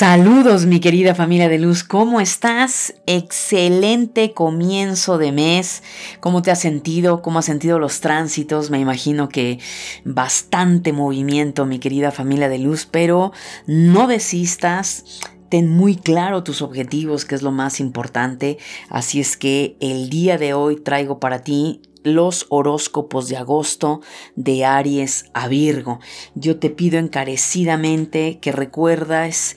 Saludos mi querida familia de luz, ¿cómo estás? Excelente comienzo de mes, ¿cómo te has sentido? ¿Cómo has sentido los tránsitos? Me imagino que bastante movimiento mi querida familia de luz, pero no desistas, ten muy claro tus objetivos, que es lo más importante. Así es que el día de hoy traigo para ti los horóscopos de agosto de Aries a Virgo. Yo te pido encarecidamente que recuerdas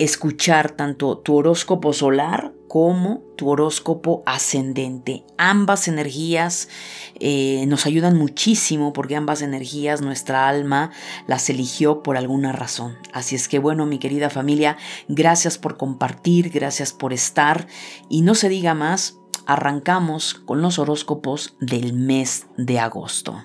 escuchar tanto tu horóscopo solar como tu horóscopo ascendente. Ambas energías eh, nos ayudan muchísimo porque ambas energías nuestra alma las eligió por alguna razón. Así es que bueno, mi querida familia, gracias por compartir, gracias por estar y no se diga más, arrancamos con los horóscopos del mes de agosto.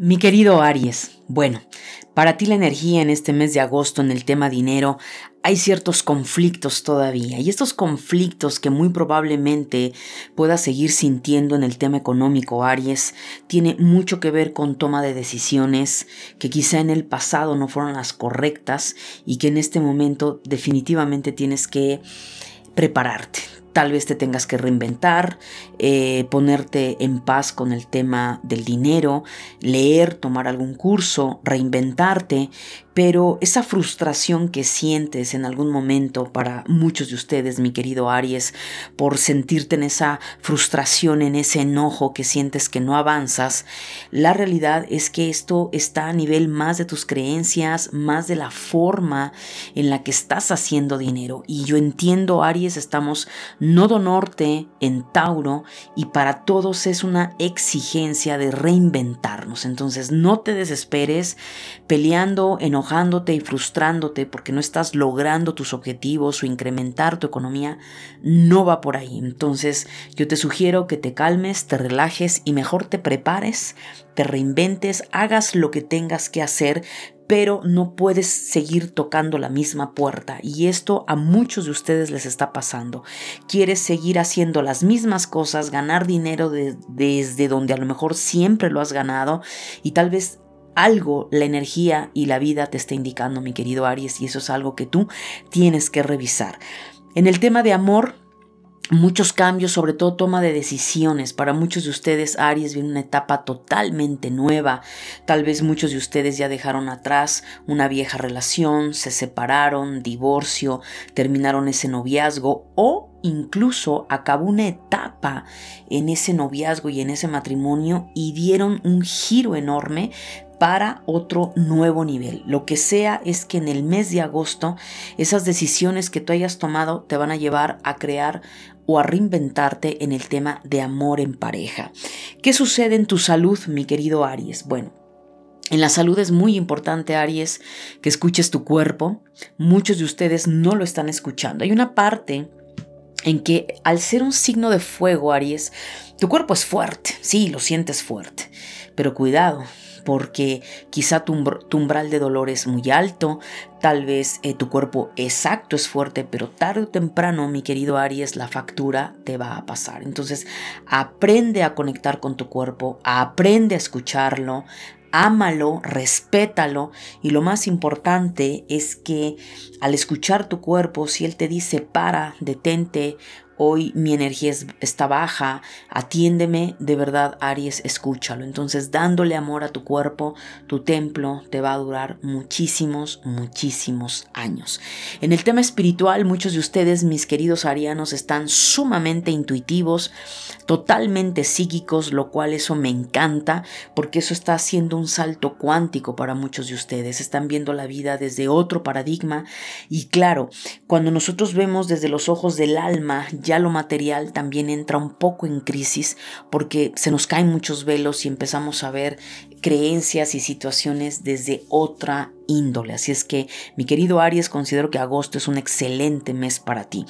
Mi querido Aries, bueno, para ti la energía en este mes de agosto en el tema dinero, hay ciertos conflictos todavía y estos conflictos que muy probablemente puedas seguir sintiendo en el tema económico Aries tiene mucho que ver con toma de decisiones que quizá en el pasado no fueron las correctas y que en este momento definitivamente tienes que prepararte tal vez te tengas que reinventar, eh, ponerte en paz con el tema del dinero, leer, tomar algún curso, reinventarte, pero esa frustración que sientes en algún momento para muchos de ustedes, mi querido Aries, por sentirte en esa frustración, en ese enojo que sientes que no avanzas, la realidad es que esto está a nivel más de tus creencias, más de la forma en la que estás haciendo dinero. Y yo entiendo, Aries, estamos nodo norte en Tauro y para todos es una exigencia de reinventarnos. Entonces no te desesperes peleando, enojando, y frustrándote porque no estás logrando tus objetivos o incrementar tu economía, no va por ahí. Entonces yo te sugiero que te calmes, te relajes y mejor te prepares, te reinventes, hagas lo que tengas que hacer, pero no puedes seguir tocando la misma puerta. Y esto a muchos de ustedes les está pasando. Quieres seguir haciendo las mismas cosas, ganar dinero desde donde a lo mejor siempre lo has ganado y tal vez algo la energía y la vida te está indicando, mi querido Aries, y eso es algo que tú tienes que revisar. En el tema de amor, muchos cambios, sobre todo toma de decisiones. Para muchos de ustedes, Aries viene una etapa totalmente nueva. Tal vez muchos de ustedes ya dejaron atrás una vieja relación, se separaron, divorcio, terminaron ese noviazgo o incluso acabó una etapa en ese noviazgo y en ese matrimonio y dieron un giro enorme para otro nuevo nivel. Lo que sea es que en el mes de agosto esas decisiones que tú hayas tomado te van a llevar a crear o a reinventarte en el tema de amor en pareja. ¿Qué sucede en tu salud, mi querido Aries? Bueno, en la salud es muy importante, Aries, que escuches tu cuerpo. Muchos de ustedes no lo están escuchando. Hay una parte en que al ser un signo de fuego, Aries, tu cuerpo es fuerte, sí, lo sientes fuerte, pero cuidado, porque quizá tu, umbral de dolor es muy alto, tal vez eh, tu cuerpo exacto es fuerte, pero tarde o temprano, mi querido Aries, la factura te va a pasar. Entonces, aprende a conectar con tu cuerpo, aprende a escucharlo, ámalo, respétalo y lo más importante es que al escuchar tu cuerpo, si él te dice para, detente hoy mi energía está baja, atiéndeme, de verdad Aries, escúchalo. Entonces dándole amor a tu cuerpo, tu templo te va a durar muchísimos, muchísimos años. En el tema espiritual, muchos de ustedes, mis queridos arianos, están sumamente intuitivos, totalmente psíquicos, lo cual eso me encanta, porque eso está haciendo un salto cuántico para muchos de ustedes. Están viendo la vida desde otro paradigma y claro, cuando nosotros vemos desde los ojos del alma, ya lo material también entra un poco en crisis porque se nos caen muchos velos y empezamos a ver creencias y situaciones desde otra índole. Así es que, mi querido Aries, considero que agosto es un excelente mes para ti.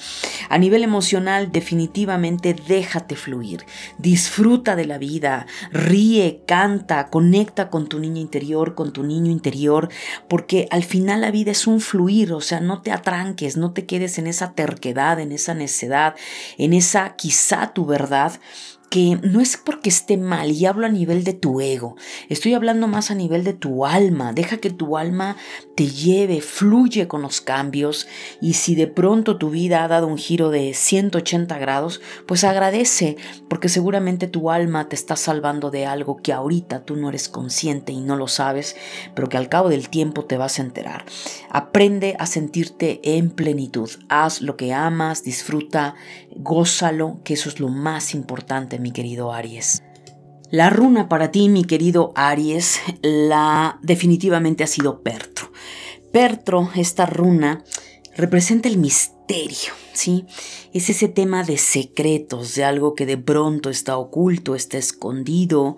A nivel emocional, definitivamente déjate fluir. Disfruta de la vida, ríe, canta, conecta con tu niña interior, con tu niño interior, porque al final la vida es un fluir, o sea, no te atranques, no te quedes en esa terquedad, en esa necedad, en esa quizá tu verdad que no es porque esté mal y hablo a nivel de tu ego, estoy hablando más a nivel de tu alma, deja que tu alma te lleve, fluye con los cambios y si de pronto tu vida ha dado un giro de 180 grados, pues agradece porque seguramente tu alma te está salvando de algo que ahorita tú no eres consciente y no lo sabes, pero que al cabo del tiempo te vas a enterar. Aprende a sentirte en plenitud, haz lo que amas, disfruta, gózalo, que eso es lo más importante mi querido Aries. La runa para ti, mi querido Aries, la definitivamente ha sido Pertro. Pertro, esta runa, representa el misterio, ¿sí? Es ese tema de secretos, de algo que de pronto está oculto, está escondido.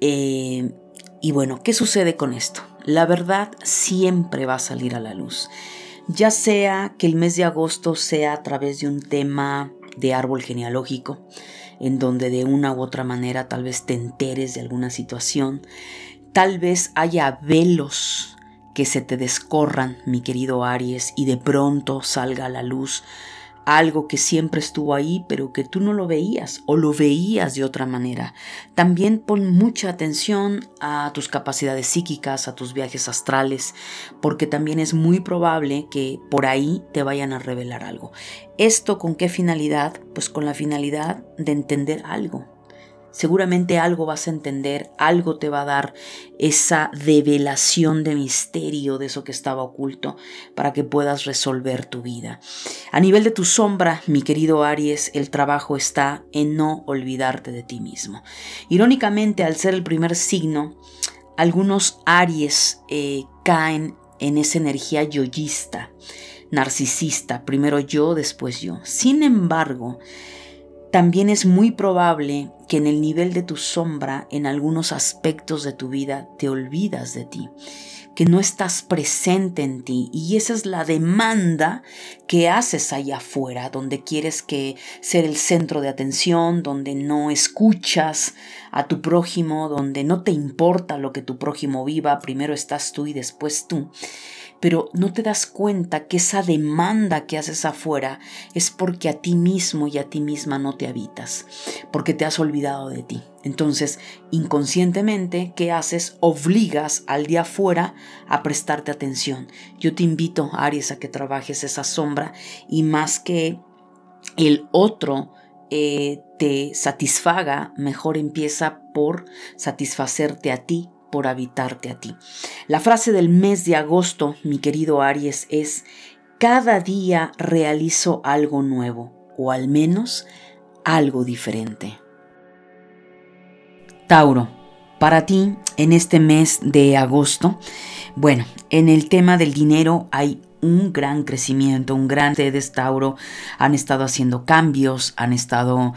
Eh, y bueno, ¿qué sucede con esto? La verdad siempre va a salir a la luz. Ya sea que el mes de agosto sea a través de un tema de árbol genealógico, en donde de una u otra manera tal vez te enteres de alguna situación, tal vez haya velos que se te descorran, mi querido Aries, y de pronto salga a la luz algo que siempre estuvo ahí, pero que tú no lo veías o lo veías de otra manera. También pon mucha atención a tus capacidades psíquicas, a tus viajes astrales, porque también es muy probable que por ahí te vayan a revelar algo. ¿Esto con qué finalidad? Pues con la finalidad de entender algo, Seguramente algo vas a entender, algo te va a dar esa develación de misterio de eso que estaba oculto para que puedas resolver tu vida. A nivel de tu sombra, mi querido Aries, el trabajo está en no olvidarte de ti mismo. Irónicamente, al ser el primer signo, algunos Aries eh, caen en esa energía yoyista, narcisista, primero yo, después yo. Sin embargo, también es muy probable que en el nivel de tu sombra, en algunos aspectos de tu vida, te olvidas de ti, que no estás presente en ti. Y esa es la demanda que haces allá afuera, donde quieres que ser el centro de atención, donde no escuchas a tu prójimo, donde no te importa lo que tu prójimo viva, primero estás tú y después tú pero no te das cuenta que esa demanda que haces afuera es porque a ti mismo y a ti misma no te habitas, porque te has olvidado de ti. Entonces, inconscientemente, ¿qué haces? Obligas al de afuera a prestarte atención. Yo te invito, Aries, a que trabajes esa sombra y más que el otro eh, te satisfaga, mejor empieza por satisfacerte a ti por habitarte a ti. La frase del mes de agosto, mi querido Aries, es, cada día realizo algo nuevo, o al menos algo diferente. Tauro, para ti en este mes de agosto, bueno, en el tema del dinero hay un gran crecimiento, un gran... Ustedes, Tauro, han estado haciendo cambios, han estado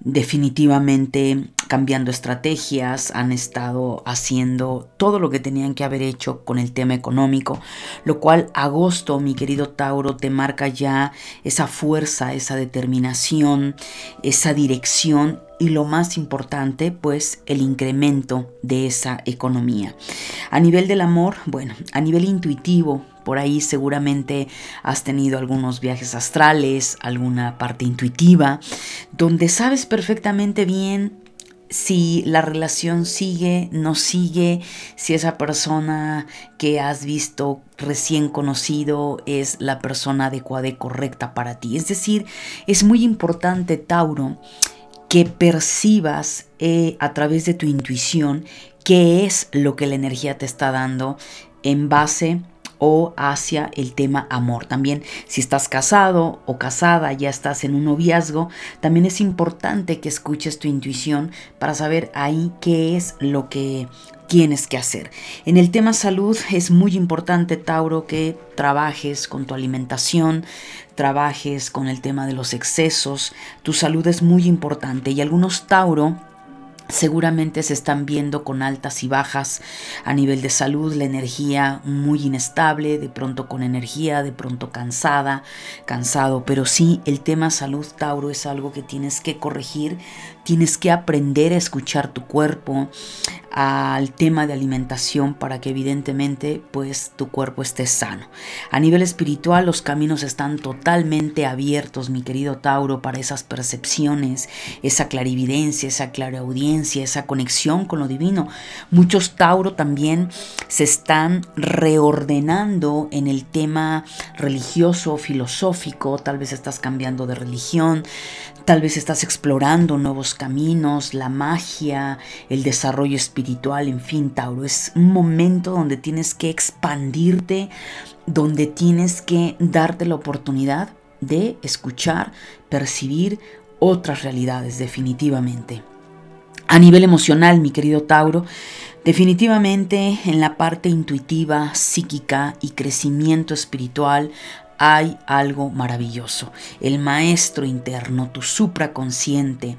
definitivamente cambiando estrategias, han estado haciendo todo lo que tenían que haber hecho con el tema económico, lo cual agosto, mi querido Tauro, te marca ya esa fuerza, esa determinación, esa dirección y lo más importante, pues el incremento de esa economía. A nivel del amor, bueno, a nivel intuitivo, por ahí seguramente has tenido algunos viajes astrales, alguna parte intuitiva, donde sabes perfectamente bien si la relación sigue, no sigue, si esa persona que has visto recién conocido es la persona adecuada y correcta para ti. Es decir, es muy importante, Tauro, que percibas eh, a través de tu intuición qué es lo que la energía te está dando en base o hacia el tema amor. También si estás casado o casada, ya estás en un noviazgo, también es importante que escuches tu intuición para saber ahí qué es lo que tienes que hacer. En el tema salud es muy importante, Tauro, que trabajes con tu alimentación, trabajes con el tema de los excesos. Tu salud es muy importante y algunos Tauro Seguramente se están viendo con altas y bajas a nivel de salud, la energía muy inestable, de pronto con energía, de pronto cansada, cansado, pero sí el tema salud Tauro es algo que tienes que corregir, tienes que aprender a escuchar tu cuerpo, al tema de alimentación para que evidentemente pues tu cuerpo esté sano. A nivel espiritual los caminos están totalmente abiertos, mi querido Tauro, para esas percepciones, esa clarividencia, esa claraudiencia, esa conexión con lo divino. Muchos Tauro también se están reordenando en el tema religioso, filosófico, tal vez estás cambiando de religión, tal vez estás explorando nuevos caminos, la magia, el desarrollo espiritual en fin, Tauro, es un momento donde tienes que expandirte, donde tienes que darte la oportunidad de escuchar, percibir otras realidades definitivamente. A nivel emocional, mi querido Tauro, definitivamente en la parte intuitiva, psíquica y crecimiento espiritual hay algo maravilloso. El maestro interno, tu supraconsciente,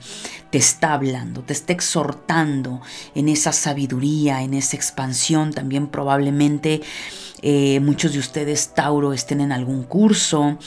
te está hablando, te está exhortando en esa sabiduría, en esa expansión. También probablemente eh, muchos de ustedes, Tauro, estén en algún curso,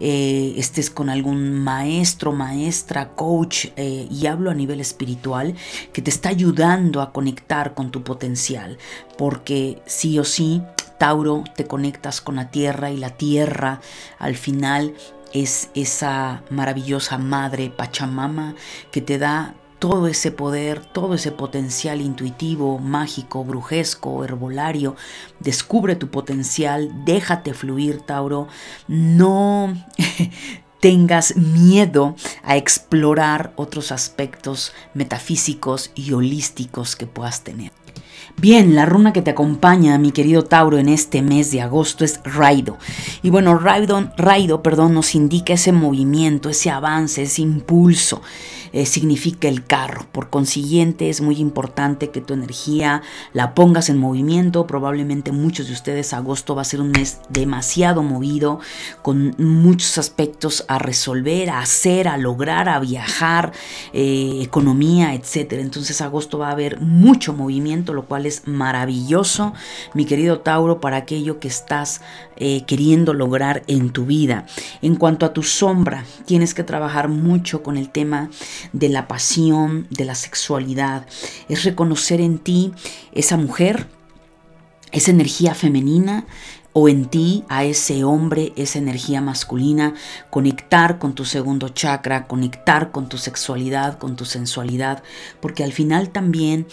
eh, estés con algún maestro, maestra, coach, eh, y hablo a nivel espiritual, que te está ayudando a conectar con tu potencial. Porque sí o sí, Tauro, te conectas con la tierra y la tierra al final es esa maravillosa madre Pachamama que te da todo ese poder, todo ese potencial intuitivo, mágico, brujesco, herbolario. Descubre tu potencial, déjate fluir, Tauro. No tengas miedo a explorar otros aspectos metafísicos y holísticos que puedas tener. Bien, la runa que te acompaña, mi querido Tauro, en este mes de agosto es Raido. Y bueno, Raido, Raido perdón, nos indica ese movimiento, ese avance, ese impulso. Eh, significa el carro. Por consiguiente, es muy importante que tu energía la pongas en movimiento. Probablemente muchos de ustedes agosto va a ser un mes demasiado movido, con muchos aspectos a resolver, a hacer, a lograr, a viajar, eh, economía, etc. Entonces agosto va a haber mucho movimiento, lo cual es maravilloso, mi querido Tauro, para aquello que estás eh, queriendo lograr en tu vida. En cuanto a tu sombra, tienes que trabajar mucho con el tema de la pasión, de la sexualidad. Es reconocer en ti esa mujer, esa energía femenina, o en ti a ese hombre, esa energía masculina, conectar con tu segundo chakra, conectar con tu sexualidad, con tu sensualidad, porque al final también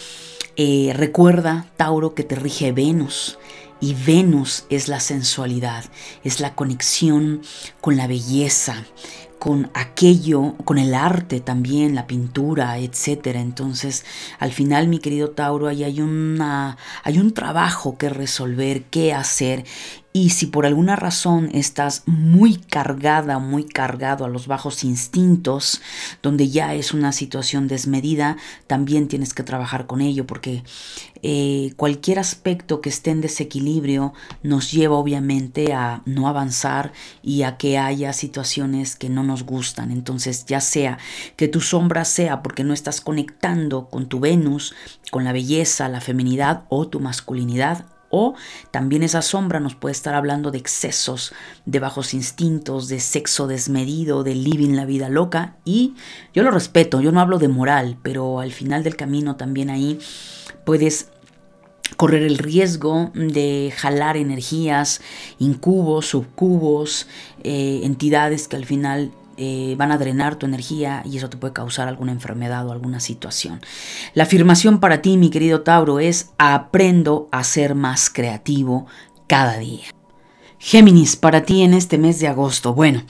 eh, recuerda, Tauro, que te rige Venus. Y Venus es la sensualidad, es la conexión con la belleza, con aquello, con el arte también, la pintura, etcétera. Entonces, al final, mi querido Tauro, ahí hay una hay un trabajo que resolver, que hacer y si por alguna razón estás muy cargada, muy cargado a los bajos instintos, donde ya es una situación desmedida, también tienes que trabajar con ello, porque eh, cualquier aspecto que esté en desequilibrio nos lleva obviamente a no avanzar y a que haya situaciones que no nos gustan. Entonces, ya sea que tu sombra sea porque no estás conectando con tu Venus, con la belleza, la feminidad o tu masculinidad, o también esa sombra nos puede estar hablando de excesos, de bajos instintos, de sexo desmedido, de living la vida loca. Y yo lo respeto, yo no hablo de moral, pero al final del camino también ahí puedes correr el riesgo de jalar energías, incubos, subcubos, eh, entidades que al final eh, van a drenar tu energía y eso te puede causar alguna enfermedad o alguna situación. La afirmación para ti, mi querido Tauro, es aprendo a ser más creativo cada día. Géminis, para ti en este mes de agosto. Bueno,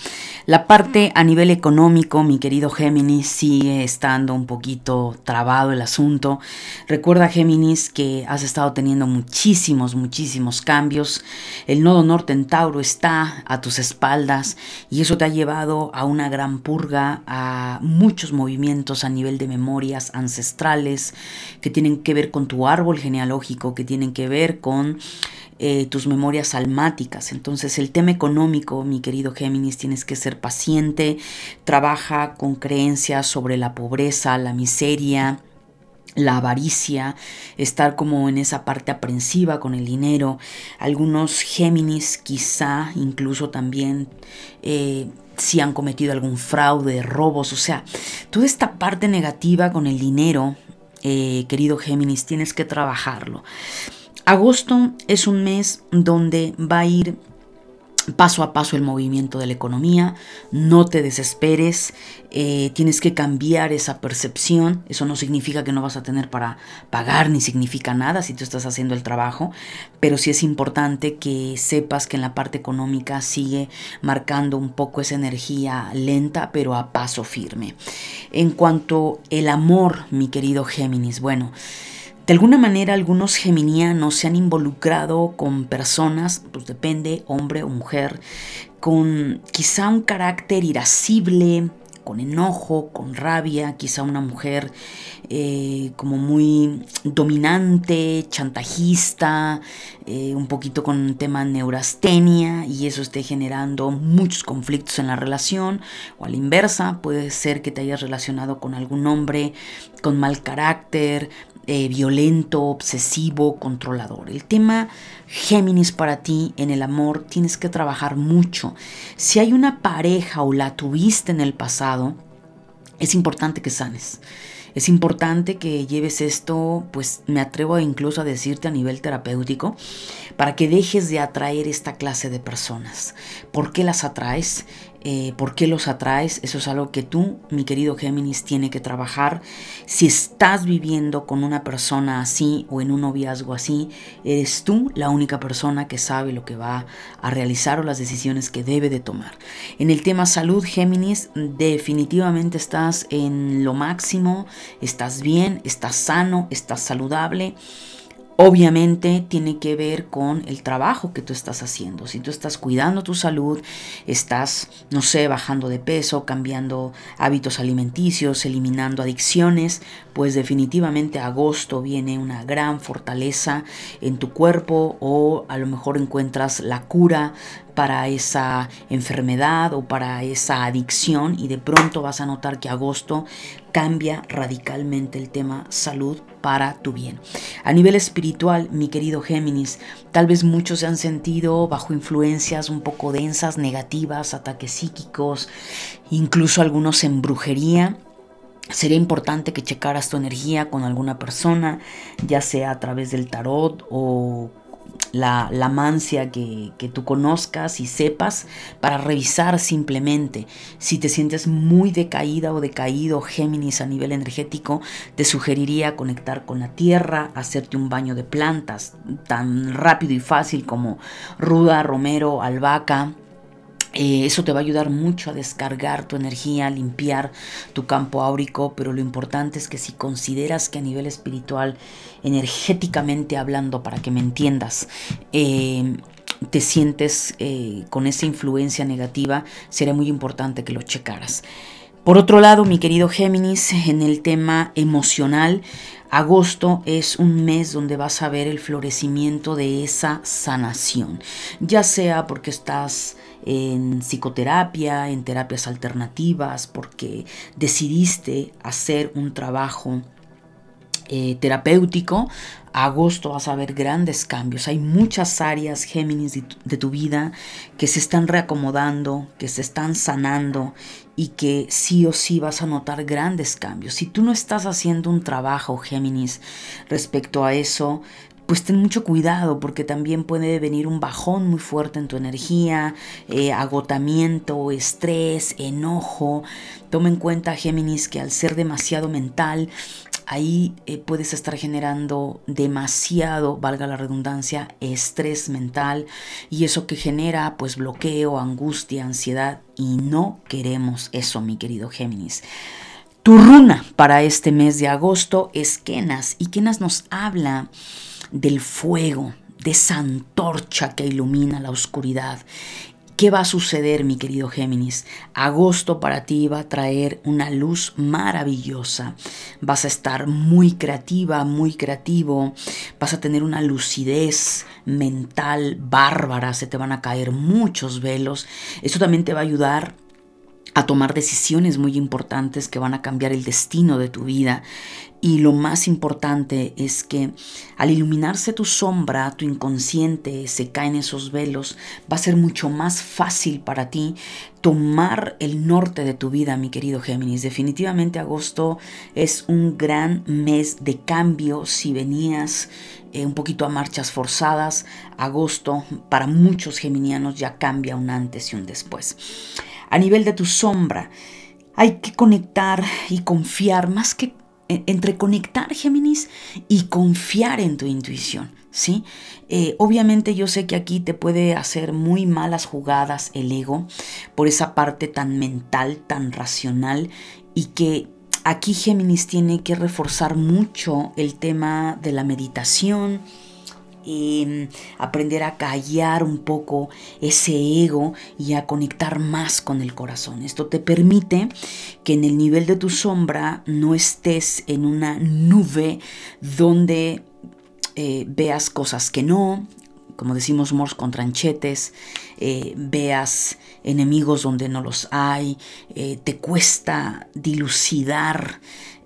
la parte a nivel económico, mi querido Géminis, sigue estando un poquito trabado el asunto. Recuerda, Géminis, que has estado teniendo muchísimos, muchísimos cambios. El nodo norte en Tauro está a tus espaldas y eso te ha llevado a una gran purga, a muchos movimientos a nivel de memorias ancestrales que tienen que ver con tu árbol genealógico, que tienen que ver con eh, tus memorias almáticas. Entonces el tema económico, mi querido Géminis, tienes que ser paciente, trabaja con creencias sobre la pobreza, la miseria, la avaricia, estar como en esa parte aprensiva con el dinero. Algunos Géminis quizá incluso también eh, si han cometido algún fraude, robos, o sea, toda esta parte negativa con el dinero, eh, querido Géminis, tienes que trabajarlo. Agosto es un mes donde va a ir paso a paso el movimiento de la economía, no te desesperes, eh, tienes que cambiar esa percepción, eso no significa que no vas a tener para pagar ni significa nada si tú estás haciendo el trabajo, pero sí es importante que sepas que en la parte económica sigue marcando un poco esa energía lenta pero a paso firme. En cuanto el amor, mi querido Géminis, bueno, de alguna manera algunos geminianos se han involucrado con personas, pues depende, hombre o mujer, con quizá un carácter irascible, con enojo, con rabia, quizá una mujer eh, como muy dominante, chantajista, eh, un poquito con un tema neurastenia y eso esté generando muchos conflictos en la relación o a la inversa, puede ser que te hayas relacionado con algún hombre con mal carácter, eh, violento, obsesivo, controlador. El tema Géminis para ti en el amor tienes que trabajar mucho. Si hay una pareja o la tuviste en el pasado, es importante que sanes. Es importante que lleves esto, pues me atrevo incluso a decirte a nivel terapéutico, para que dejes de atraer esta clase de personas. ¿Por qué las atraes? Eh, por qué los atraes, eso es algo que tú, mi querido Géminis, tiene que trabajar. Si estás viviendo con una persona así o en un noviazgo así, eres tú la única persona que sabe lo que va a realizar o las decisiones que debe de tomar. En el tema salud, Géminis, definitivamente estás en lo máximo, estás bien, estás sano, estás saludable. Obviamente tiene que ver con el trabajo que tú estás haciendo. Si tú estás cuidando tu salud, estás, no sé, bajando de peso, cambiando hábitos alimenticios, eliminando adicciones, pues definitivamente agosto viene una gran fortaleza en tu cuerpo o a lo mejor encuentras la cura para esa enfermedad o para esa adicción y de pronto vas a notar que agosto cambia radicalmente el tema salud para tu bien. A nivel espiritual, mi querido Géminis, tal vez muchos se han sentido bajo influencias un poco densas, negativas, ataques psíquicos, incluso algunos en brujería. Sería importante que checaras tu energía con alguna persona, ya sea a través del tarot o la, la mancia que, que, tú conozcas y sepas para revisar simplemente. Si te sientes muy decaída o decaído, Géminis, a nivel energético, te sugeriría conectar con la tierra, hacerte un baño de plantas tan rápido y fácil como ruda, romero, albahaca eh, eso te va a ayudar mucho a descargar tu energía, a limpiar tu campo áurico, pero lo importante es que si consideras que a nivel espiritual, energéticamente hablando, para que me entiendas, eh, te sientes eh, con esa influencia negativa, sería muy importante que lo checaras. Por otro lado, mi querido Géminis, en el tema emocional, agosto es un mes donde vas a ver el florecimiento de esa sanación, ya sea porque estás en psicoterapia, en terapias alternativas, porque decidiste hacer un trabajo eh, terapéutico, agosto vas a ver grandes cambios. Hay muchas áreas Géminis de tu, vida que se están reacomodando, que se están sanando y que sí o sí vas a notar grandes cambios. Si tú no estás haciendo un trabajo Géminis respecto a eso, pues ten mucho cuidado porque también puede venir un bajón muy fuerte en tu energía, eh, agotamiento, estrés, enojo. Toma en cuenta, Géminis, que al ser demasiado mental, ahí eh, puedes estar generando demasiado, valga la redundancia, estrés mental y eso que genera pues bloqueo, angustia, ansiedad y no queremos eso, mi querido Géminis. Tu runa para este mes de agosto es Kenas y Kenas nos habla del fuego, de esa antorcha que ilumina la oscuridad. ¿Qué va a suceder, mi querido Géminis? Agosto para ti va a traer una luz maravillosa. Vas a estar muy creativa, muy creativo. Vas a tener una lucidez mental bárbara. Se te van a caer muchos velos. Eso también te va a ayudar a tomar decisiones muy importantes que van a cambiar el destino de tu vida. Y lo más importante es que al iluminarse tu sombra, tu inconsciente, se caen esos velos, va a ser mucho más fácil para ti tomar el norte de tu vida, mi querido Géminis. Definitivamente agosto es un gran mes de cambio si venías eh, un poquito a marchas forzadas. Agosto para muchos geminianos ya cambia un antes y un después a nivel de tu sombra. Hay que conectar y confiar, más que eh, entre conectar, Géminis, y confiar en tu intuición. ¿sí? Eh, obviamente yo sé que aquí te puede hacer muy malas jugadas el ego por esa parte tan mental, tan racional y que aquí Géminis tiene que reforzar mucho el tema de la meditación, Em, aprender a callar un poco ese ego y a conectar más con el corazón. Esto te permite que en el nivel de tu sombra no estés en una nube donde eh, veas cosas que no, como decimos Morse con tranchetes, eh, veas enemigos donde no los hay, eh, te cuesta dilucidar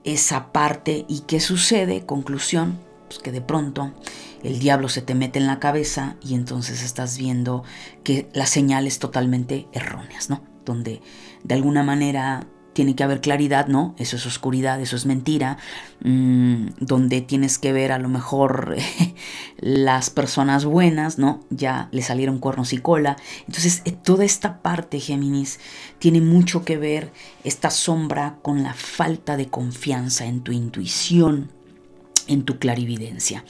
esa parte y qué sucede, conclusión, pues que de pronto el diablo se te mete en la cabeza y entonces estás viendo que las señales totalmente erróneas, ¿no? Donde de alguna manera tiene que haber claridad, ¿no? Eso es oscuridad, eso es mentira, mm, donde tienes que ver a lo mejor las personas buenas, ¿no? Ya le salieron cuernos y cola. Entonces, eh, toda esta parte, Géminis, tiene mucho que ver esta sombra con la falta de confianza en tu intuición, en tu clarividencia.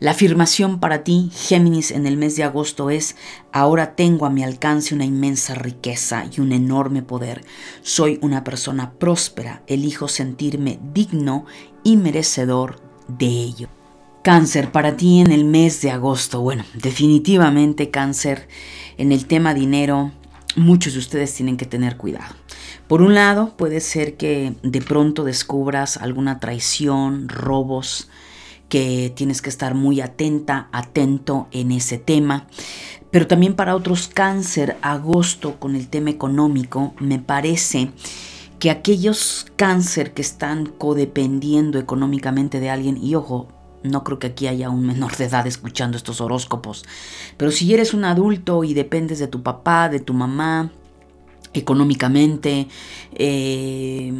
La afirmación para ti, Géminis, en el mes de agosto es, ahora tengo a mi alcance una inmensa riqueza y un enorme poder. Soy una persona próspera, elijo sentirme digno y merecedor de ello. Cáncer, para ti en el mes de agosto, bueno, definitivamente cáncer, en el tema dinero, muchos de ustedes tienen que tener cuidado. Por un lado, puede ser que de pronto descubras alguna traición, robos, que tienes que estar muy atenta, atento en ese tema. Pero también para otros cáncer, agosto con el tema económico, me parece que aquellos cáncer que están codependiendo económicamente de alguien, y ojo, no creo que aquí haya un menor de edad escuchando estos horóscopos, pero si eres un adulto y dependes de tu papá, de tu mamá, económicamente, eh,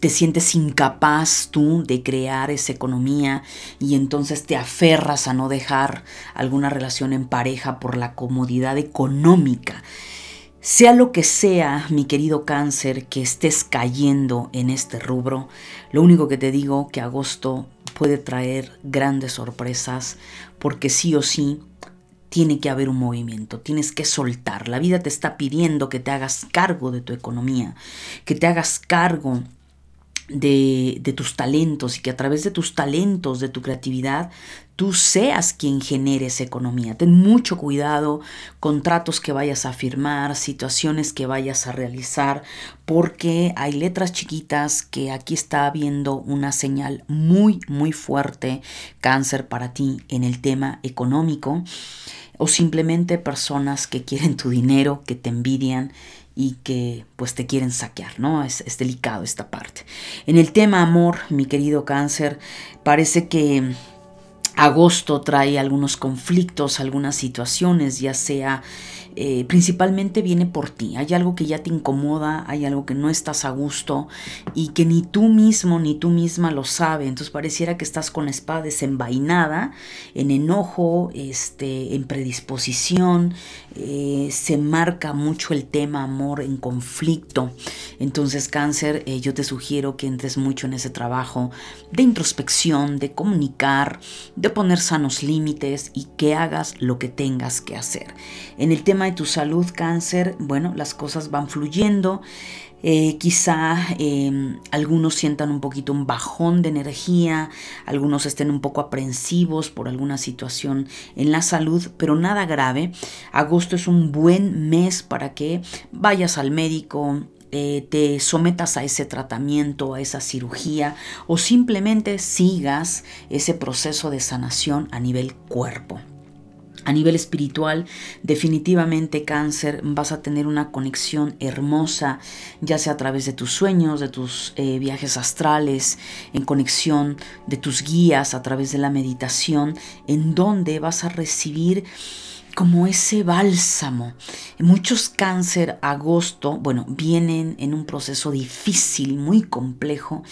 te sientes incapaz tú de crear esa economía y entonces te aferras a no dejar alguna relación en pareja por la comodidad económica. Sea lo que sea, mi querido cáncer, que estés cayendo en este rubro, lo único que te digo que agosto puede traer grandes sorpresas porque sí o sí tiene que haber un movimiento, tienes que soltar. La vida te está pidiendo que te hagas cargo de tu economía, que te hagas cargo de, de, tus talentos y que a través de tus talentos, de tu creatividad, tú seas quien genere esa economía. Ten mucho cuidado con tratos que vayas a firmar, situaciones que vayas a realizar, porque hay letras chiquitas que aquí está habiendo una señal muy, muy fuerte, cáncer para ti en el tema económico, o simplemente personas que quieren tu dinero, que te envidian y que pues te quieren saquear, ¿no? Es, es, delicado esta parte. En el tema amor, mi querido cáncer, parece que agosto trae algunos conflictos, algunas situaciones, ya sea eh, principalmente viene por ti. Hay algo que ya te incomoda, hay algo que no estás a gusto y que ni tú mismo ni tú misma lo sabe. Entonces pareciera que estás con la espada desenvainada, en enojo, este, en predisposición. Eh, se marca mucho el tema amor en conflicto. Entonces cáncer, eh, yo te sugiero que entres mucho en ese trabajo de introspección, de comunicar, de poner sanos límites y que hagas lo que tengas que hacer. En el tema tu salud, cáncer, bueno, las cosas van fluyendo. Eh, quizá em, algunos sientan un poquito un bajón de energía, algunos estén un poco aprensivos por alguna situación en la salud, pero nada grave. Agosto es un buen mes para que vayas al médico, eh, te sometas a ese tratamiento, a esa cirugía o simplemente sigas ese proceso de sanación a nivel cuerpo. A nivel espiritual, definitivamente cáncer, vas a tener una conexión hermosa, ya sea a través de tus sueños, de tus eh, viajes astrales, en conexión de tus guías, a través de la meditación, en donde vas a recibir como ese bálsamo. Muchos cáncer agosto, bueno, vienen en un proceso difícil, muy complejo,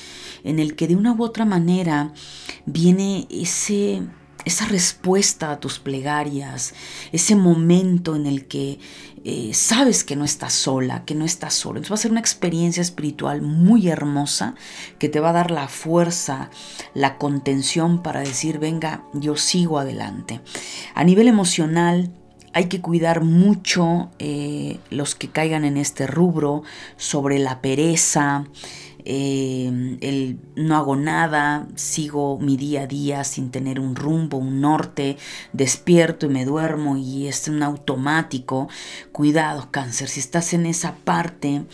en el que de una u otra manera viene ese esa respuesta a tus plegarias, ese momento en el que eh, sabes que no estás sola, que no estás solo. Entonces va a ser una experiencia espiritual muy hermosa que te va a dar la fuerza, la contención para decir, venga, yo sigo adelante. A nivel emocional, hay que cuidar mucho eh, los que caigan en este rubro sobre la pereza, eh, el no hago nada, sigo mi día a día sin tener un rumbo, un norte, despierto y me duermo y es un automático. Cuidado, cáncer, si estás en esa parte,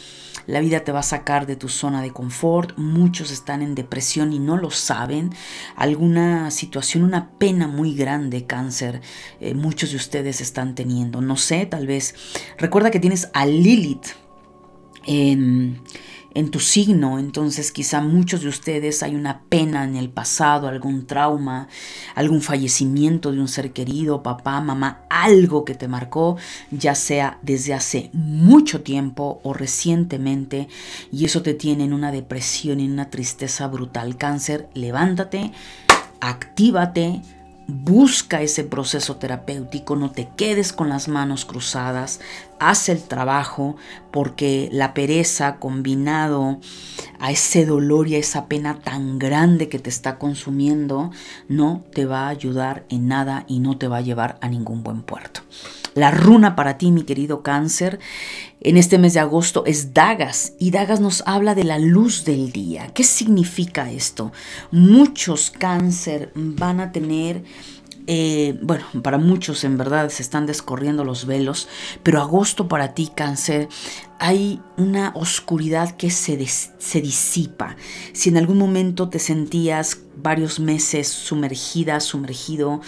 la vida te va a sacar de tu zona de confort. Muchos están en depresión y no lo saben. Alguna situación, una pena muy grande, cáncer, eh, muchos de ustedes están teniendo. No sé, tal vez. Recuerda que tienes a Lilith en en tu signo, entonces quizá muchos de ustedes hay una pena en el pasado, algún trauma, algún fallecimiento de un ser querido, papá, mamá, algo que te marcó, ya sea desde hace mucho tiempo o recientemente, y eso te tiene en una depresión en una tristeza brutal. Cáncer, levántate, actívate, Busca ese proceso terapéutico, no te quedes con las manos cruzadas, haz el trabajo porque la pereza combinado a ese dolor y a esa pena tan grande que te está consumiendo no te va a ayudar en nada y no te va a llevar a ningún buen puerto. La runa para ti, mi querido cáncer, en este mes de agosto es Dagas y Dagas nos habla de la luz del día. ¿Qué significa esto? Muchos cáncer van a tener eh, bueno, para muchos en verdad se están descorriendo los velos, pero agosto para ti, cáncer, hay una oscuridad que se, se disipa. Si en algún momento te sentías varios meses sumergida, sumergido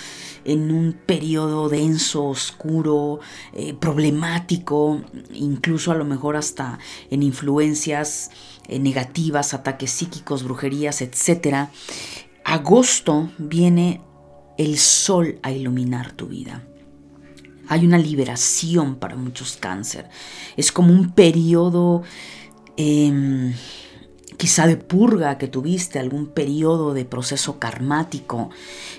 en un periodo denso, oscuro, eh, problemático, incluso a lo mejor hasta en influencias eh, negativas, ataques psíquicos, brujerías, etc. Agosto viene el sol a iluminar tu vida. Hay una liberación para muchos cáncer. Es como un periodo em, quizá de purga que tuviste, algún periodo de proceso karmático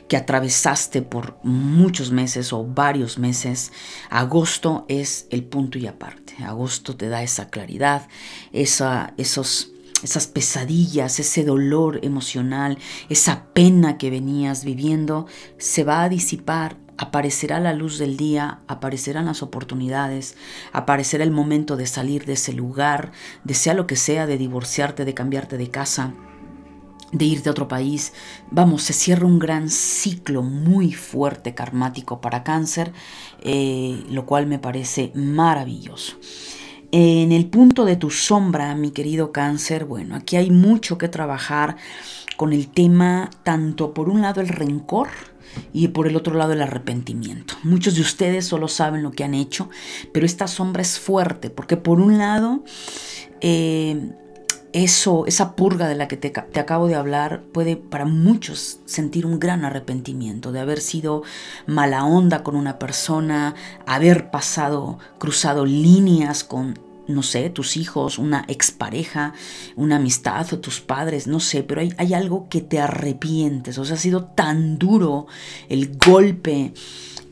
que atravesaste por muchos meses o varios meses. Agosto es el punto y aparte. Agosto te da esa claridad, esa, esos esas pesadillas, ese dolor emocional, esa pena que venías viviendo, se va a disipar, aparecerá la luz del día, aparecerán las oportunidades, aparecerá el momento de salir de ese lugar, de sea lo que sea, de divorciarte, de cambiarte de casa, de irte a otro país. Vamos, se cierra un gran ciclo muy fuerte karmático para cáncer, eh, lo cual me parece maravilloso. En el punto de tu sombra, mi querido cáncer, bueno, aquí hay mucho que trabajar con el tema tanto por un lado el rencor, y por el otro lado el arrepentimiento. Muchos de ustedes solo saben lo que han hecho, pero esta sombra es fuerte porque por un lado eh, eso, esa purga de la que te, te, acabo de hablar puede para muchos sentir un gran arrepentimiento de haber sido mala onda con una persona, haber pasado, cruzado líneas con no sé, tus hijos, una expareja, una amistad o tus padres, no sé, pero hay, algo que te arrepientes, o sea, ha sido tan duro el golpe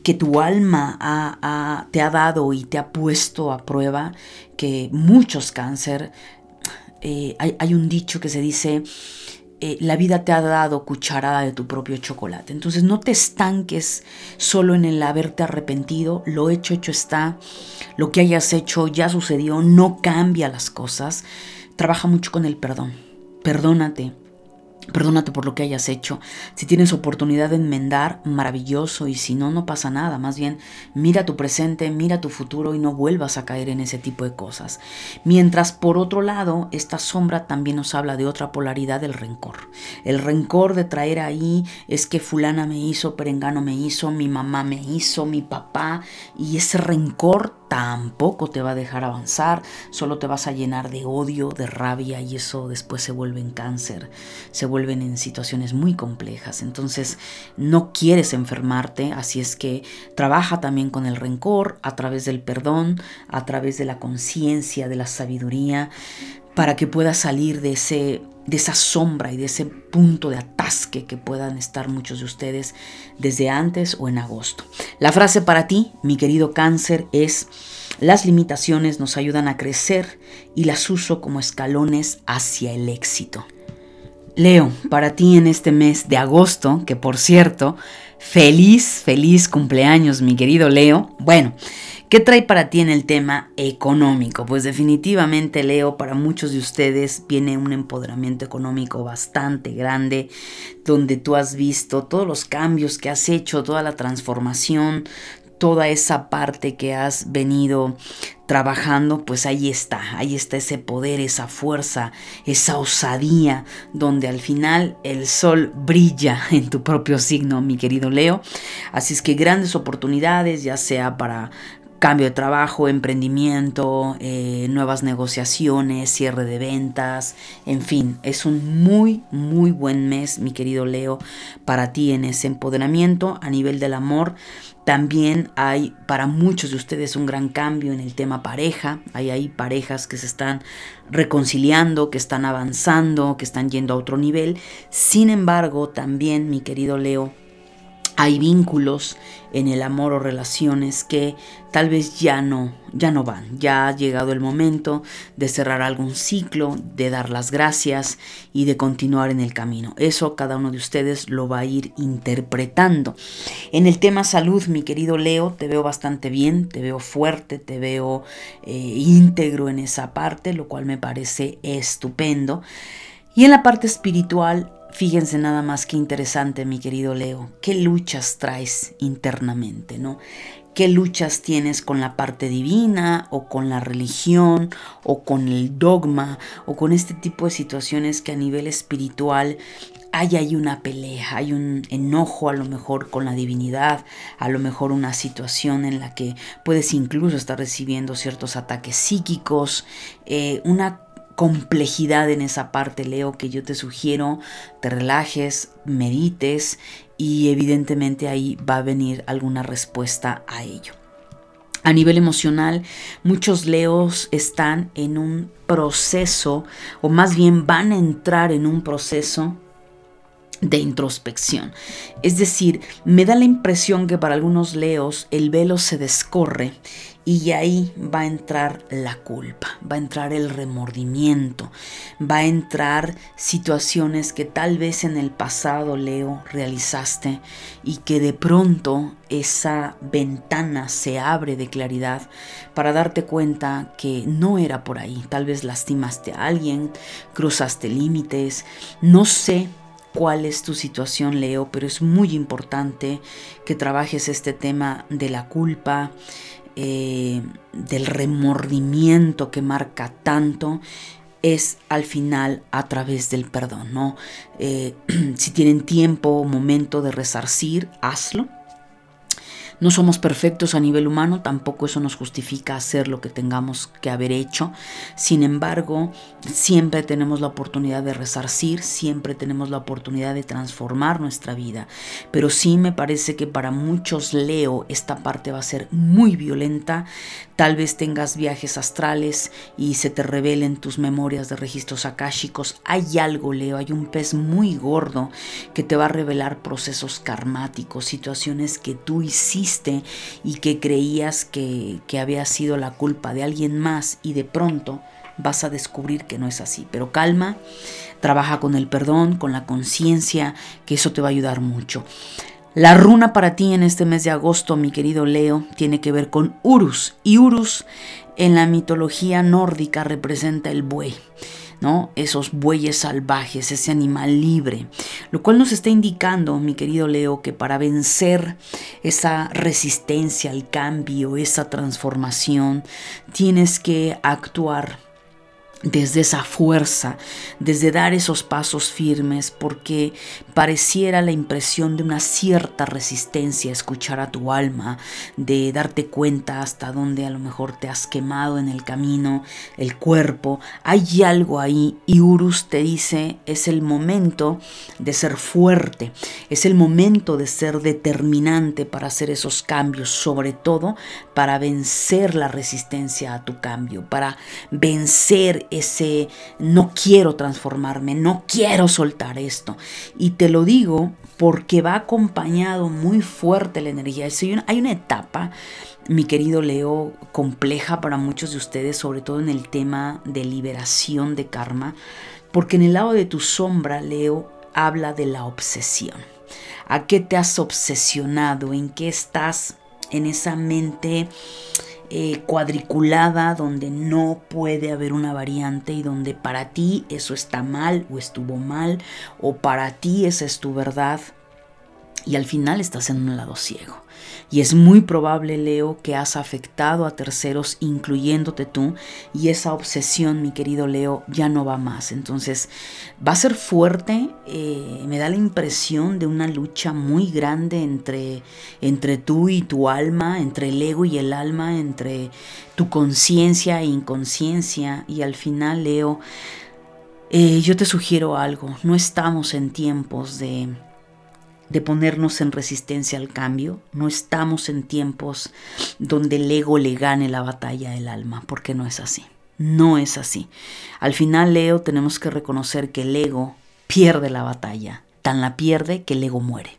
que tu alma te ha dado y te ha puesto a prueba que muchos cáncer, eh, hay, hay un dicho que se dice, eh, la vida te ha dado cucharada de tu propio chocolate. Entonces no te estanques solo en el haberte arrepentido, lo hecho, hecho está, lo que hayas hecho ya sucedió, no cambia las cosas. Trabaja mucho con el perdón, perdónate. Perdónate por lo que hayas hecho. Si tienes oportunidad de enmendar, maravilloso. Y si no, no pasa nada. Más bien, mira tu presente, mira tu futuro y no vuelvas a caer en ese tipo de cosas. Mientras, por otro lado, esta sombra también nos habla de otra polaridad del rencor. El rencor de traer ahí es que fulana me hizo, perengano me hizo, mi mamá me hizo, mi papá. Y ese rencor tampoco te va a dejar avanzar, solo te vas a llenar de odio, de rabia y eso después se vuelve en cáncer, se vuelven en situaciones muy complejas. Entonces no quieres enfermarte, así es que trabaja también con el rencor a través del perdón, a través de la conciencia, de la sabiduría, para que puedas salir de ese de esa sombra y de ese punto de atasque que puedan estar muchos de ustedes desde antes o en agosto. La frase para ti, mi querido cáncer, es las limitaciones nos ayudan a crecer y las uso como escalones hacia el éxito. Leo, para ti en este mes de agosto, que por cierto, feliz, feliz cumpleaños, mi querido Leo. Bueno, ¿Qué trae para ti en el tema económico? Pues definitivamente, Leo, para muchos de ustedes viene un empoderamiento económico bastante grande, donde tú has visto todos los cambios que has hecho, toda la transformación, toda esa parte que has venido trabajando, pues ahí está, ahí está ese poder, esa fuerza, esa osadía, donde al final el sol brilla en tu propio signo, mi querido Leo. Así es que grandes oportunidades, ya sea para cambio de trabajo, emprendimiento, eh, nuevas negociaciones, cierre de ventas, en fin, es un muy, muy buen mes, mi querido Leo, para ti en ese empoderamiento a nivel del amor. También hay para muchos de ustedes un gran cambio en el tema pareja. Hay ahí parejas que se están reconciliando, que están avanzando, que están yendo a otro nivel. Sin embargo, también, mi querido Leo, hay vínculos en el amor o relaciones que tal vez ya no, ya no van. Ya ha llegado el momento de cerrar algún ciclo, de dar las gracias y de continuar en el camino. Eso cada uno de ustedes lo va a ir interpretando. En el tema salud, mi querido Leo, te veo bastante bien, te veo fuerte, te veo eh, íntegro en esa parte, lo cual me parece estupendo. Y en la parte espiritual, Fíjense nada más que interesante, mi querido Leo, qué luchas traes internamente, ¿no? ¿Qué luchas tienes con la parte divina o con la religión o con el dogma o con este tipo de situaciones que a nivel espiritual hay ahí una pelea, hay un enojo a lo mejor con la divinidad, a lo mejor una situación en la que puedes incluso estar recibiendo ciertos ataques psíquicos, eh, una complejidad en esa parte, Leo, que yo te sugiero, te relajes, medites y evidentemente ahí va a venir alguna respuesta a ello. A nivel emocional, muchos leos están en un proceso, o más bien van a entrar en un proceso de introspección. Es decir, me da la impresión que para algunos leos el velo se descorre y ahí va a entrar la culpa, va a entrar el remordimiento, va a entrar situaciones que tal vez en el pasado, Leo, realizaste y que de pronto esa ventana se abre de claridad para darte cuenta que no era por ahí. Tal vez lastimaste a alguien, cruzaste límites, no sé cuál es tu situación, Leo, pero es muy importante que trabajes este tema de la culpa, eh, del remordimiento que marca tanto es al final a través del perdón, ¿no? Eh, si tienen tiempo o momento de resarcir, hazlo. No somos perfectos a nivel humano, tampoco eso nos justifica hacer lo que tengamos que haber hecho. Sin embargo, siempre tenemos la oportunidad de resarcir, siempre tenemos la oportunidad de transformar nuestra vida. Pero sí me parece que para muchos Leo esta parte va a ser muy violenta. Tal vez tengas viajes astrales y se te revelen tus memorias de registros akáshicos. Hay algo, Leo, hay un pez muy gordo que te va a revelar procesos karmáticos, situaciones que tú hiciste y que creías que, que había sido la culpa de alguien más y de pronto vas a descubrir que no es así. Pero calma, trabaja con el perdón, con la conciencia, que eso te va a ayudar mucho. La runa para ti en este mes de agosto, mi querido Leo, tiene que ver con Urus. Y Urus en la mitología nórdica representa el buey. ¿no? Esos bueyes salvajes, ese animal libre. Lo cual nos está indicando, mi querido Leo, que para vencer esa resistencia al cambio, esa transformación, tienes que actuar desde esa fuerza, desde dar esos pasos firmes, porque pareciera la impresión de una cierta resistencia escuchar a tu alma, de darte cuenta hasta dónde a lo mejor te has quemado en el camino, el cuerpo, hay algo ahí y Urus te dice es el momento de ser fuerte, es el momento de ser determinante para hacer esos cambios, sobre todo para vencer la resistencia a tu cambio, para vencer ese no quiero transformarme, no quiero soltar esto. Y te lo digo porque va acompañado muy fuerte la energía. Hay una etapa, mi querido Leo, compleja para muchos de ustedes, sobre todo en el tema de liberación de karma, porque en el lado de tu sombra, Leo, habla de la obsesión. ¿A qué te has obsesionado? ¿En qué estás en esa mente? Eh, cuadriculada donde no puede haber una variante y donde para ti eso está mal o estuvo mal o para ti esa es tu verdad y al final estás en un lado ciego. Y es muy probable, Leo, que has afectado a terceros, incluyéndote tú, y esa obsesión, mi querido Leo, ya no va más. Entonces, va a ser fuerte, eh, me da la impresión de una lucha muy grande entre, entre tú y tu alma, entre el ego y el alma, entre tu conciencia e inconsciencia, y al final, Leo, eh, yo te sugiero algo, no estamos en tiempos de de ponernos en resistencia al cambio. No estamos en tiempos donde el ego le gane la batalla del alma, porque no es así. No es así. Al final, Leo, tenemos que reconocer que el ego pierde la batalla. Tan la pierde que el ego muere.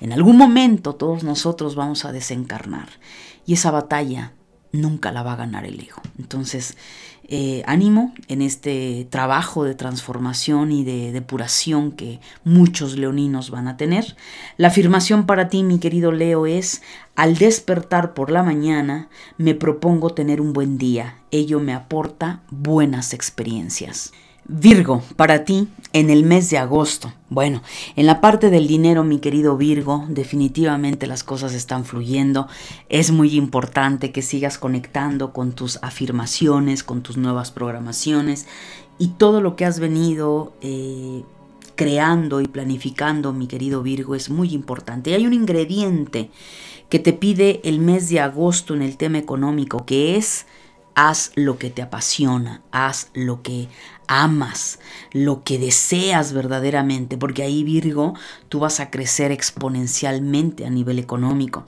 En algún momento todos nosotros vamos a desencarnar y esa batalla nunca la va a ganar el ego. Entonces, eh, ánimo en este trabajo de transformación y de depuración que muchos leoninos van a tener. La afirmación para ti, mi querido Leo, es, al despertar por la mañana, me propongo tener un buen día. Ello me aporta buenas experiencias. Virgo, para ti en el mes de agosto. Bueno, en la parte del dinero, mi querido Virgo, definitivamente las cosas están fluyendo. Es muy importante que sigas conectando con tus afirmaciones, con tus nuevas programaciones y todo lo que has venido eh, creando y planificando, mi querido Virgo, es muy importante. Y hay un ingrediente que te pide el mes de agosto en el tema económico, que es haz lo que te apasiona, haz lo que amas, lo que deseas verdaderamente, porque ahí Virgo tú vas a crecer exponencialmente a nivel económico.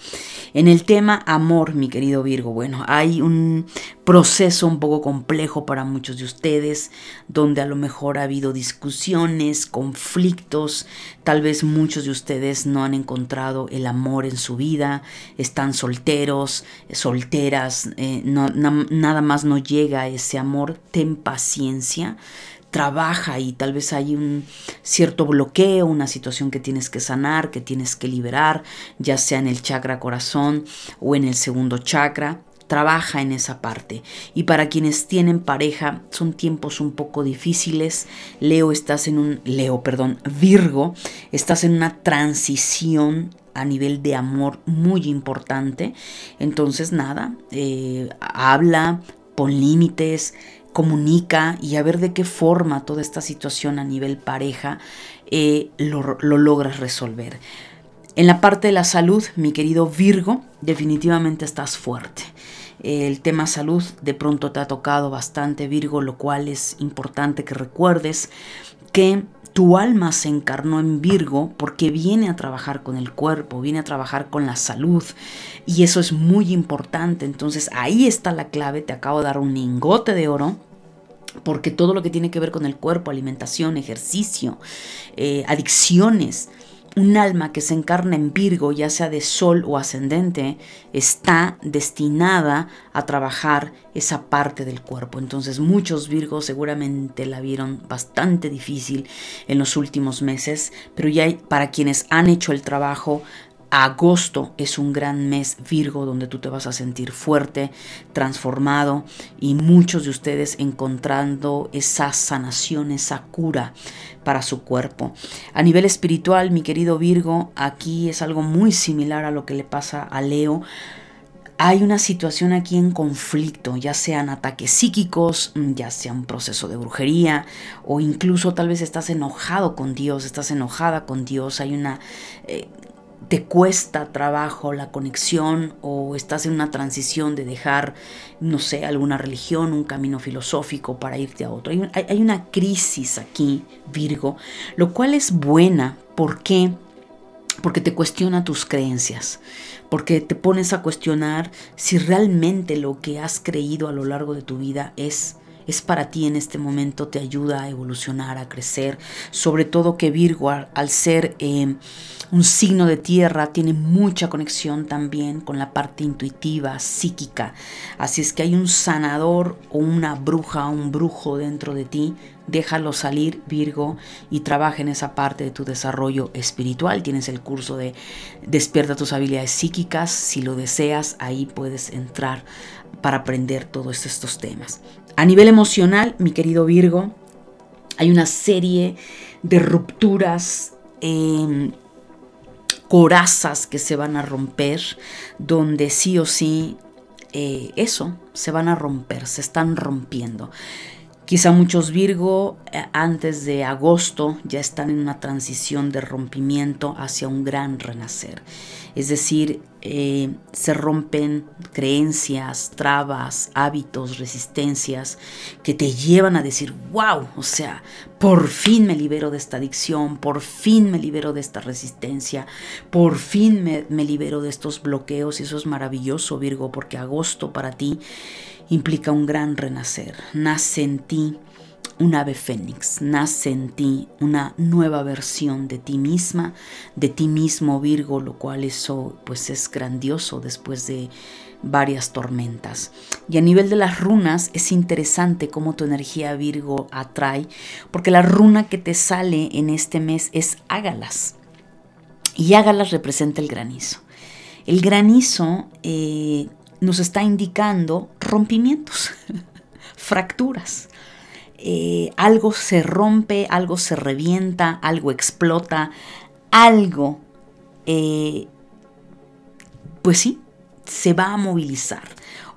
En el tema amor, mi querido Virgo, bueno, hay un proceso un poco complejo para muchos de ustedes, donde a lo mejor ha habido discusiones, conflictos, tal vez muchos de ustedes no han encontrado el amor en su vida, están solteros, solteras, eh, nada más no llega ese amor, ten paciencia trabaja y tal vez hay un cierto bloqueo, una situación que tienes que sanar, que tienes que liberar, ya sea en el chakra corazón o en el segundo chakra. Trabaja en esa parte. Y para quienes tienen pareja, son tiempos un poco difíciles. Leo, estás en un. Leo, perdón, Virgo, estás en una transición a nivel de amor muy importante. Entonces, nada, eh, habla, pon límites, comunica y a ver de qué forma toda esta situación a nivel pareja eh, lo, logras resolver. En la parte de la salud, mi querido Virgo, definitivamente estás fuerte. El tema salud de pronto te ha tocado bastante, Virgo, lo cual es importante que recuerdes que tu alma se encarnó en Virgo porque viene a trabajar con el cuerpo, viene a trabajar con la salud y eso es muy importante. Entonces ahí está la clave, te acabo de dar un lingote de oro porque todo lo que tiene que ver con el cuerpo, alimentación, ejercicio, eh, adicciones, un alma que se encarna en Virgo, ya sea de sol o ascendente, está destinada a trabajar esa parte del cuerpo. Entonces muchos Virgos seguramente la vieron bastante difícil en los últimos meses, pero ya para quienes han hecho el trabajo, Agosto es un gran mes Virgo donde tú te vas a sentir fuerte, transformado y muchos de ustedes encontrando esa sanación, esa cura para su cuerpo. A nivel espiritual, mi querido Virgo, aquí es algo muy similar a lo que le pasa a Leo hay una situación aquí en conflicto, ya sean ataques psíquicos, ya sea un proceso de brujería, o incluso tal vez estás enojado con Dios, estás enojada con Dios, hay una... Eh, te cuesta trabajo la conexión o estás en una transición de dejar, no sé, alguna religión, un camino filosófico para irte a otro. Hay, una crisis aquí, Virgo, lo cual es buena. ¿Por qué? Porque te cuestiona tus creencias porque te pones a cuestionar si realmente lo que has creído a lo largo de tu vida es es para ti en este momento, te ayuda a evolucionar, a crecer, sobre todo que Virgo al ser eh, un signo de tierra tiene mucha conexión también con la parte intuitiva, psíquica, así es que hay un sanador o una bruja o un brujo dentro de ti, déjalo salir Virgo y trabaja en esa parte de tu desarrollo espiritual. Tienes el curso de Despierta tus habilidades psíquicas, si lo deseas, ahí puedes entrar para aprender todos estos temas. A nivel emocional, mi querido Virgo, hay una serie de rupturas, em, corazas que se van a romper, donde sí o sí eh, eso se van a romper, se están rompiendo. Quizá muchos Virgo eh, antes de agosto ya están en una transición de rompimiento hacia un gran renacer. Es decir, eh, se rompen creencias, trabas, hábitos, resistencias que te llevan a decir, wow, o sea, por fin me libero de esta adicción, por fin me libero de esta resistencia, por fin me, me libero de estos bloqueos y eso es maravilloso Virgo porque agosto para ti implica un gran renacer. Nace en ti un ave fénix, nace en ti una nueva versión de ti misma, de ti mismo Virgo, lo cual eso pues es grandioso después de varias tormentas. Y a nivel de las runas es interesante cómo tu energía Virgo atrae, porque la runa que te sale en este mes es Ágalas. Y Ágalas representa el granizo. El granizo eh, nos está indicando rompimientos, fracturas. Eh, algo se rompe, algo se revienta, algo explota, algo, eh, pues sí, se va a movilizar.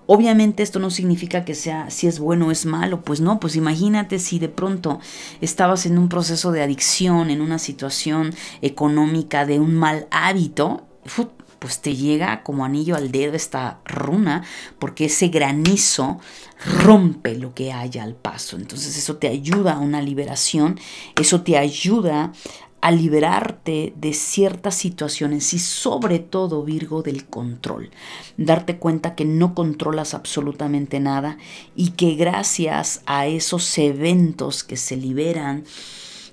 Obviamente esto no significa que sea si es bueno o es malo, pues no, pues imagínate si de pronto estabas en un proceso de adicción, en una situación económica de un mal hábito, pues te llega como anillo al dedo esta runa, porque ese granizo rompe lo que haya al paso. Entonces eso te ayuda a una liberación, eso te ayuda a liberarte de ciertas situaciones y sobre todo Virgo del control. Darte cuenta que no controlas absolutamente nada y que gracias a esos eventos que se liberan,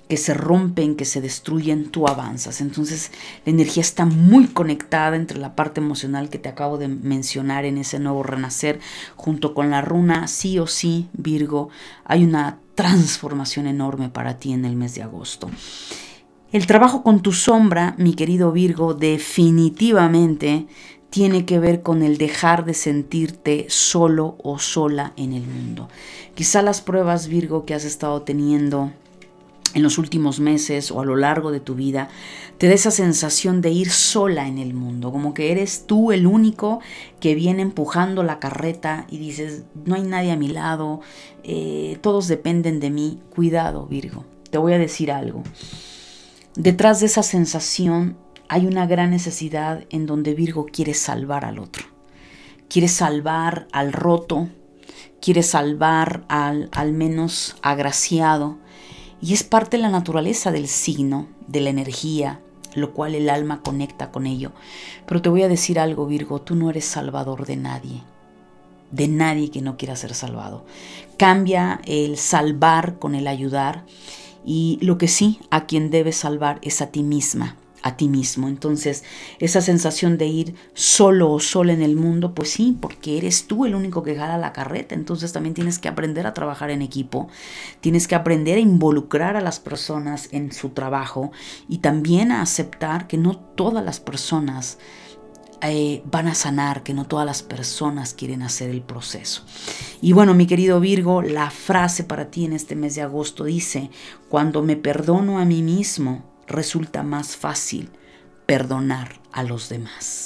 que se rompen, que se destruyen, tú avanzas. Entonces la energía está muy conectada entre la parte emocional que te acabo de mencionar en ese nuevo renacer, junto con la runa, sí o sí, Virgo, hay una transformación enorme para ti en el mes de agosto. El trabajo con tu sombra, mi querido Virgo, definitivamente tiene que ver con el dejar de sentirte solo o sola en el mundo. Quizá las pruebas, Virgo, que has estado teniendo en los últimos meses o a lo largo de tu vida, te da esa sensación de ir sola en el mundo, como que eres tú el único que viene empujando la carreta y dices, no hay nadie a mi lado, eh, todos dependen de mí. Cuidado, Virgo, te voy a decir algo. Detrás de esa sensación hay una gran necesidad en donde Virgo quiere salvar al otro. Quiere salvar al roto, quiere salvar al al menos agraciado, y es parte de la naturaleza del signo, de la energía, lo cual el alma conecta con ello. Pero te voy a decir algo, Virgo, tú no eres salvador de nadie, de nadie que no quiera ser salvado. Cambia el salvar con el ayudar y lo que sí, a quien debes salvar es a ti misma, a ti mismo. Entonces, esa sensación de ir solo o sola en el mundo, pues sí, porque eres tú el único que jala la carreta. Entonces también tienes que aprender a trabajar en equipo, tienes que aprender a involucrar a las personas en su trabajo y también a aceptar que no todas las personas eh, van a sanar, que no todas las personas quieren hacer el proceso. Y bueno, mi querido Virgo, la frase para ti en este mes de agosto dice, cuando me perdono a mí mismo, resulta más fácil perdonar a los demás.